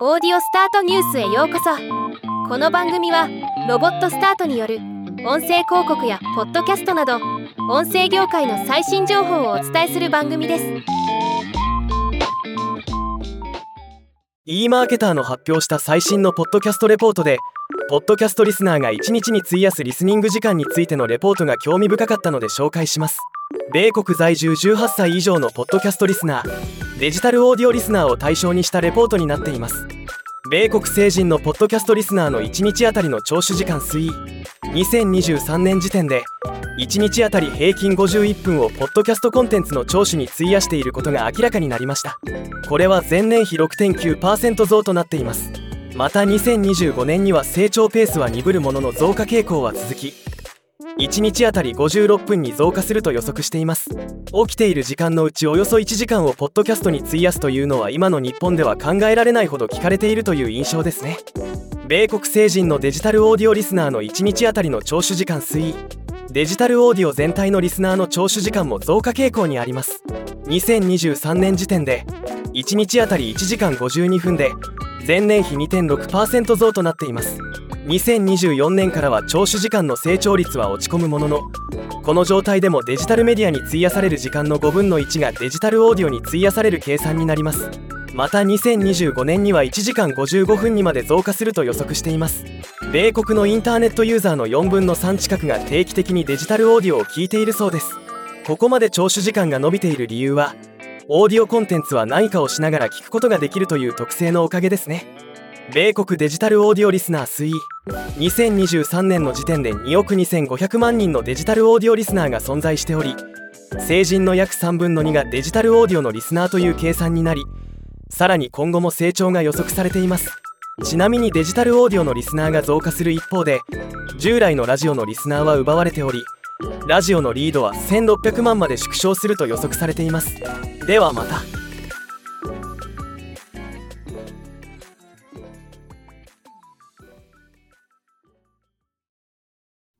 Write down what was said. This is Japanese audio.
オーディオスタートニュースへようこそ。この番組はロボットスタートによる音声広告やポッドキャストなど音声業界の最新情報をお伝えする番組です。e マーケターの発表した最新のポッドキャストレポートでポッドキャストリスナーが1日に費やすリスニング時間についてのレポートが興味深かったので紹介します。米国在住18歳以上のポッドキャストリスナーデジタルオーディオリスナーを対象にしたレポートになっています。米国成人のポッドキャストリスナーの1日あたりの聴取時間推移。2023年時点で1日あたり平均51分をポッドキャストコンテンツの聴取に費やしていることが明らかになりました。これは前年比6.9%増となっています。また2025年には成長ペースは鈍るものの増加傾向は続き1日あたり56分に増加すると予測しています。起きている時間のうちおよそ1時間をポッドキャストに費やすというのは今の日本では考えられないほど聞かれているという印象ですね。米国成人のデジタルオーディオリスナーの1日あたりの聴取時間推移。デジタルオーディオ全体のリスナーの聴取時間も増加傾向にあります。2023年時点で1日あたり1時間52分で前年比2.6%増となっています。2024年からは聴取時間の成長率は落ち込むもののこの状態でもデジタルメディアに費やされる時間の5分の1がデジタルオーディオに費やされる計算になります。また2025年には1時間55分にまで増加すると予測しています。米国のインターネットユーザーの4分の3近くが定期的にデジタルオーディオを聞いているそうです。ここまで聴取時間が伸びている理由はオーディオコンテンツは何かをしながら聞くことができるという特性のおかげですね。米国デジタルオーディオリスナー推移2023年の時点で2億2500万人のデジタルオーディオリスナーが存在しており成人の約3分の2がデジタルオーディオのリスナーという計算になりさらに今後も成長が予測されています。ちなみにデジタルオーディオのリスナーが増加する一方で従来のラジオのリスナーは奪われておりラジオのリードは1600万まで縮小すると予測されています。ではまた。